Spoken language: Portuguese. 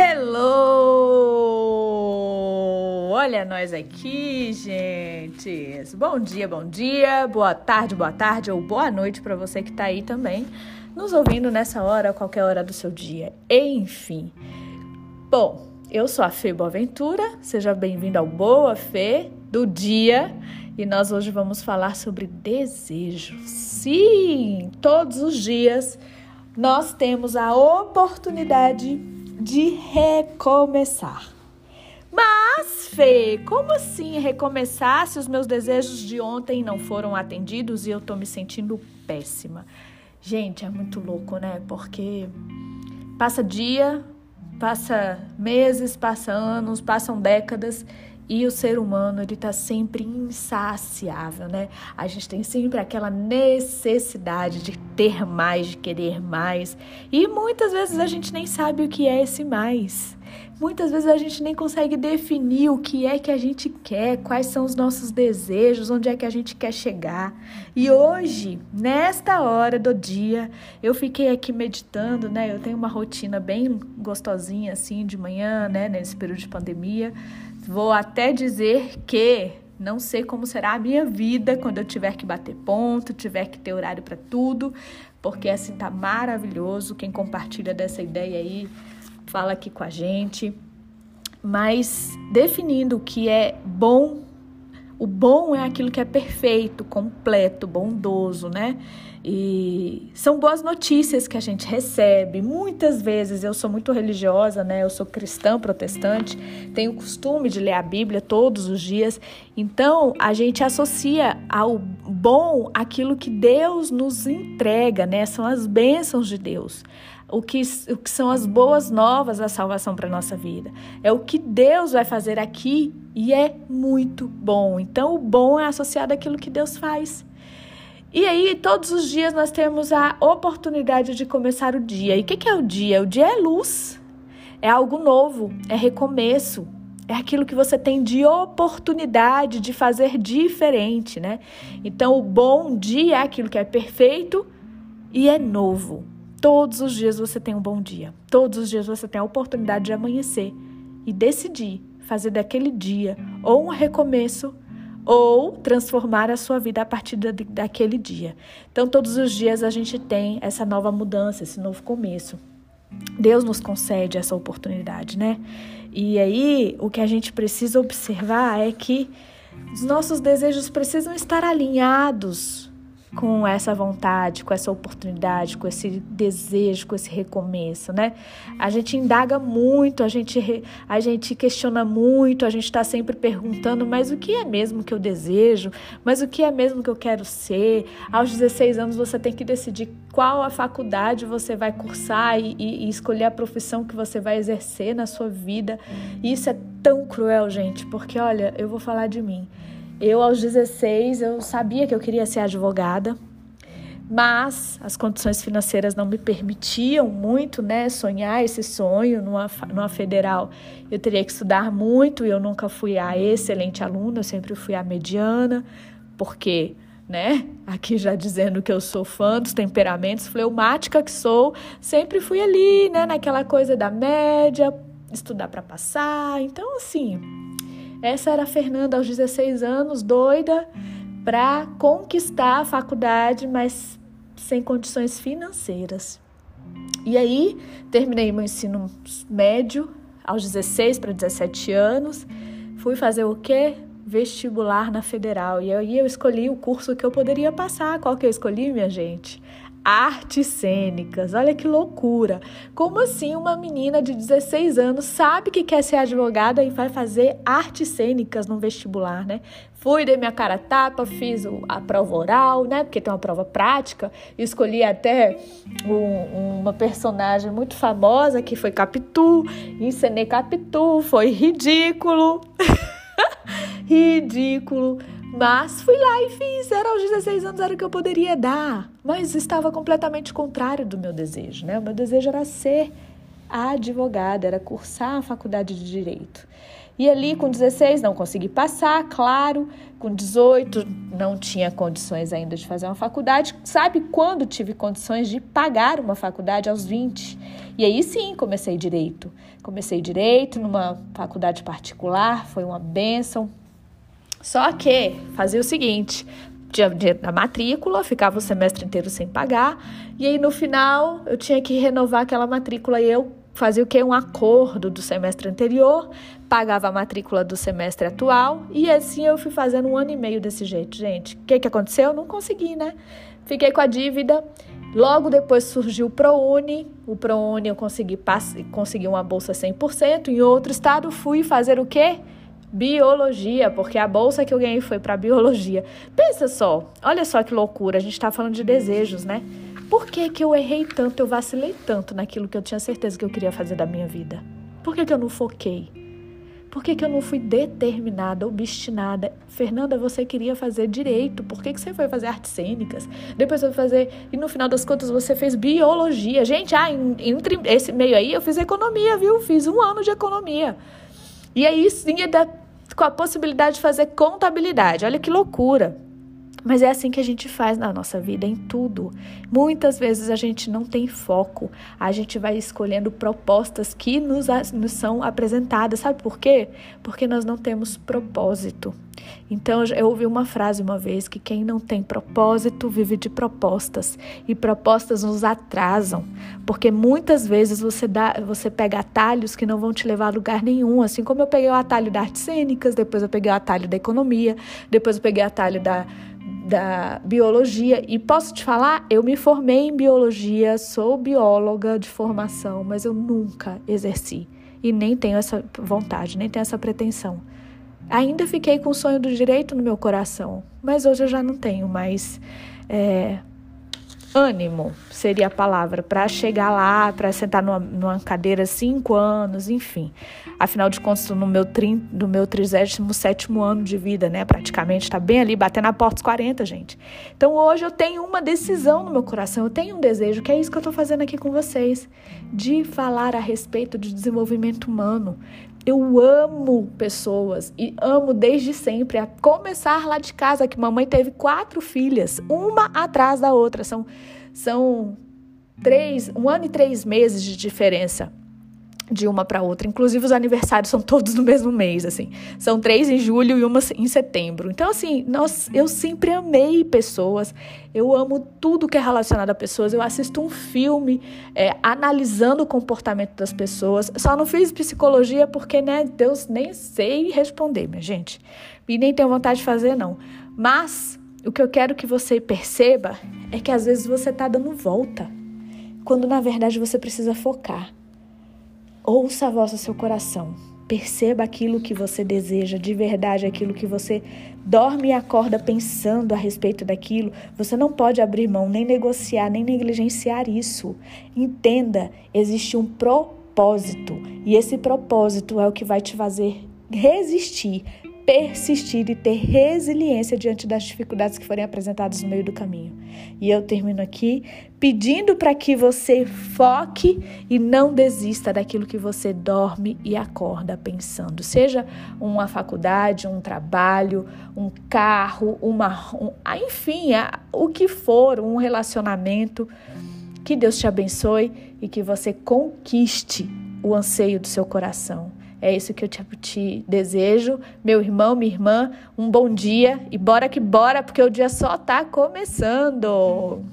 Hello! Olha nós aqui, gente. Bom dia, bom dia, boa tarde, boa tarde ou boa noite para você que está aí também nos ouvindo nessa hora, qualquer hora do seu dia. Enfim. Bom, eu sou a Fê Boaventura. Seja bem-vindo ao Boa Fê do dia. E nós hoje vamos falar sobre desejo. Sim, todos os dias nós temos a oportunidade de recomeçar. Mas, Fê, como assim recomeçar se os meus desejos de ontem não foram atendidos e eu tô me sentindo péssima? Gente, é muito louco, né? Porque passa dia, passa meses, passa anos, passam décadas e o ser humano, ele tá sempre insaciável, né? A gente tem sempre aquela necessidade de ter mais, de querer mais. E muitas vezes a gente nem sabe o que é esse mais. Muitas vezes a gente nem consegue definir o que é que a gente quer, quais são os nossos desejos, onde é que a gente quer chegar. E hoje, nesta hora do dia, eu fiquei aqui meditando, né? Eu tenho uma rotina bem gostosinha assim de manhã, né, nesse período de pandemia. Vou até dizer que não sei como será a minha vida quando eu tiver que bater ponto, tiver que ter horário para tudo, porque assim tá maravilhoso. Quem compartilha dessa ideia aí, fala aqui com a gente. Mas definindo o que é bom o bom é aquilo que é perfeito, completo, bondoso, né? E são boas notícias que a gente recebe. Muitas vezes eu sou muito religiosa, né? Eu sou cristã protestante, tenho o costume de ler a Bíblia todos os dias. Então, a gente associa ao bom aquilo que Deus nos entrega, né? São as bênçãos de Deus o que, o que são as boas novas da salvação para a nossa vida. É o que Deus vai fazer aqui e é muito bom. Então, o bom é associado àquilo que Deus faz. E aí, todos os dias nós temos a oportunidade de começar o dia. E o que, que é o dia? O dia é luz, é algo novo, é recomeço, é aquilo que você tem de oportunidade de fazer diferente, né? Então, o bom dia é aquilo que é perfeito e é novo. Todos os dias você tem um bom dia. Todos os dias você tem a oportunidade de amanhecer e decidir fazer daquele dia ou um recomeço ou transformar a sua vida a partir daquele dia. Então, todos os dias a gente tem essa nova mudança, esse novo começo. Deus nos concede essa oportunidade, né? E aí, o que a gente precisa observar é que os nossos desejos precisam estar alinhados com essa vontade, com essa oportunidade, com esse desejo, com esse recomeço, né? A gente indaga muito, a gente, a gente questiona muito, a gente está sempre perguntando, mas o que é mesmo que eu desejo? Mas o que é mesmo que eu quero ser? Aos 16 anos você tem que decidir qual a faculdade você vai cursar e, e, e escolher a profissão que você vai exercer na sua vida. E isso é tão cruel, gente, porque olha, eu vou falar de mim. Eu, aos 16, eu sabia que eu queria ser advogada, mas as condições financeiras não me permitiam muito, né, sonhar esse sonho numa, numa federal. Eu teria que estudar muito e eu nunca fui a excelente aluna, eu sempre fui a mediana, porque, né, aqui já dizendo que eu sou fã dos temperamentos, fleumática que sou, sempre fui ali, né, naquela coisa da média, estudar para passar. Então, assim, essa era a Fernanda aos 16 anos, doida para conquistar a faculdade, mas sem condições financeiras. E aí, terminei meu ensino médio aos 16 para 17 anos. Fui fazer o quê? Vestibular na Federal. E aí eu escolhi o curso que eu poderia passar. Qual que eu escolhi, minha gente? Artes cênicas. Olha que loucura. Como assim uma menina de 16 anos sabe que quer ser advogada e vai fazer artes cênicas no vestibular, né? Fui, dei minha cara tapa, fiz a prova oral, né? Porque tem uma prova prática. Escolhi até um, uma personagem muito famosa que foi Capitu. Encenei Capitu, foi ridículo. ridículo. Mas fui lá e fiz. Era aos 16 anos, era o que eu poderia dar. Mas estava completamente contrário do meu desejo, né? O meu desejo era ser advogada, era cursar a faculdade de direito. E ali com 16 não consegui passar, claro. Com 18 não tinha condições ainda de fazer uma faculdade. Sabe quando tive condições de pagar uma faculdade? Aos 20. E aí sim comecei direito. Comecei direito numa faculdade particular, foi uma benção. Só que fazia o seguinte: tinha da matrícula, ficava o semestre inteiro sem pagar, e aí no final eu tinha que renovar aquela matrícula e eu fazia o que? Um acordo do semestre anterior, pagava a matrícula do semestre atual, e assim eu fui fazendo um ano e meio desse jeito, gente. O que, que aconteceu? Não consegui, né? Fiquei com a dívida. Logo depois surgiu o ProUni. O ProUni eu consegui, consegui uma bolsa 100%. Em outro estado, fui fazer o quê? Biologia, porque a bolsa que eu ganhei foi para biologia. Pensa só, olha só que loucura, a gente está falando de desejos, né? Por que, que eu errei tanto, eu vacilei tanto naquilo que eu tinha certeza que eu queria fazer da minha vida? Por que, que eu não foquei? Por que, que eu não fui determinada, obstinada? Fernanda, você queria fazer direito. Por que, que você foi fazer artes cênicas? Depois foi fazer. E no final das contas você fez biologia. Gente, ah, entre esse meio aí eu fiz economia, viu? Fiz um ano de economia. E aí sim é com a possibilidade de fazer contabilidade. Olha que loucura. Mas é assim que a gente faz na nossa vida, em tudo. Muitas vezes a gente não tem foco, a gente vai escolhendo propostas que nos, nos são apresentadas. Sabe por quê? Porque nós não temos propósito. Então, eu ouvi uma frase uma vez que quem não tem propósito vive de propostas. E propostas nos atrasam. Porque muitas vezes você, dá, você pega atalhos que não vão te levar a lugar nenhum. Assim como eu peguei o atalho da artes cênicas, depois eu peguei o atalho da economia, depois eu peguei o atalho da da biologia e posso te falar, eu me formei em biologia, sou bióloga de formação, mas eu nunca exerci e nem tenho essa vontade, nem tenho essa pretensão. Ainda fiquei com o sonho do direito no meu coração, mas hoje eu já não tenho mais é, ânimo seria a palavra para chegar lá, para sentar numa, numa, cadeira cinco anos, enfim. Afinal de contas, no meu, trin, no meu 37 ano de vida, né? Praticamente, está bem ali, batendo na porta dos 40, gente. Então hoje eu tenho uma decisão no meu coração, eu tenho um desejo, que é isso que eu estou fazendo aqui com vocês, de falar a respeito de desenvolvimento humano, eu amo pessoas e amo desde sempre, a começar lá de casa, que mamãe teve quatro filhas, uma atrás da outra. São, são três, um ano e três meses de diferença de uma para outra. Inclusive, os aniversários são todos no mesmo mês, assim. São três em julho e uma em setembro. Então, assim, nós, eu sempre amei pessoas. Eu amo tudo que é relacionado a pessoas. Eu assisto um filme é, analisando o comportamento das pessoas. Só não fiz psicologia porque, né, Deus nem sei responder, minha gente. E nem tenho vontade de fazer, não. Mas o que eu quero que você perceba é que às vezes você está dando volta. Quando na verdade você precisa focar. Ouça a voz do seu coração. Perceba aquilo que você deseja de verdade, aquilo que você dorme e acorda pensando a respeito daquilo. Você não pode abrir mão, nem negociar, nem negligenciar isso. Entenda, existe um propósito e esse propósito é o que vai te fazer resistir, persistir e ter resiliência diante das dificuldades que forem apresentadas no meio do caminho. E eu termino aqui pedindo para que você foque e não desista daquilo que você dorme e acorda pensando. Seja uma faculdade, um trabalho, um carro, uma, um, ah, enfim, o que for, um relacionamento. Que Deus te abençoe e que você conquiste o anseio do seu coração. É isso que eu te, te, desejo, meu irmão, minha irmã. Um bom dia e bora que bora, porque o dia só tá começando.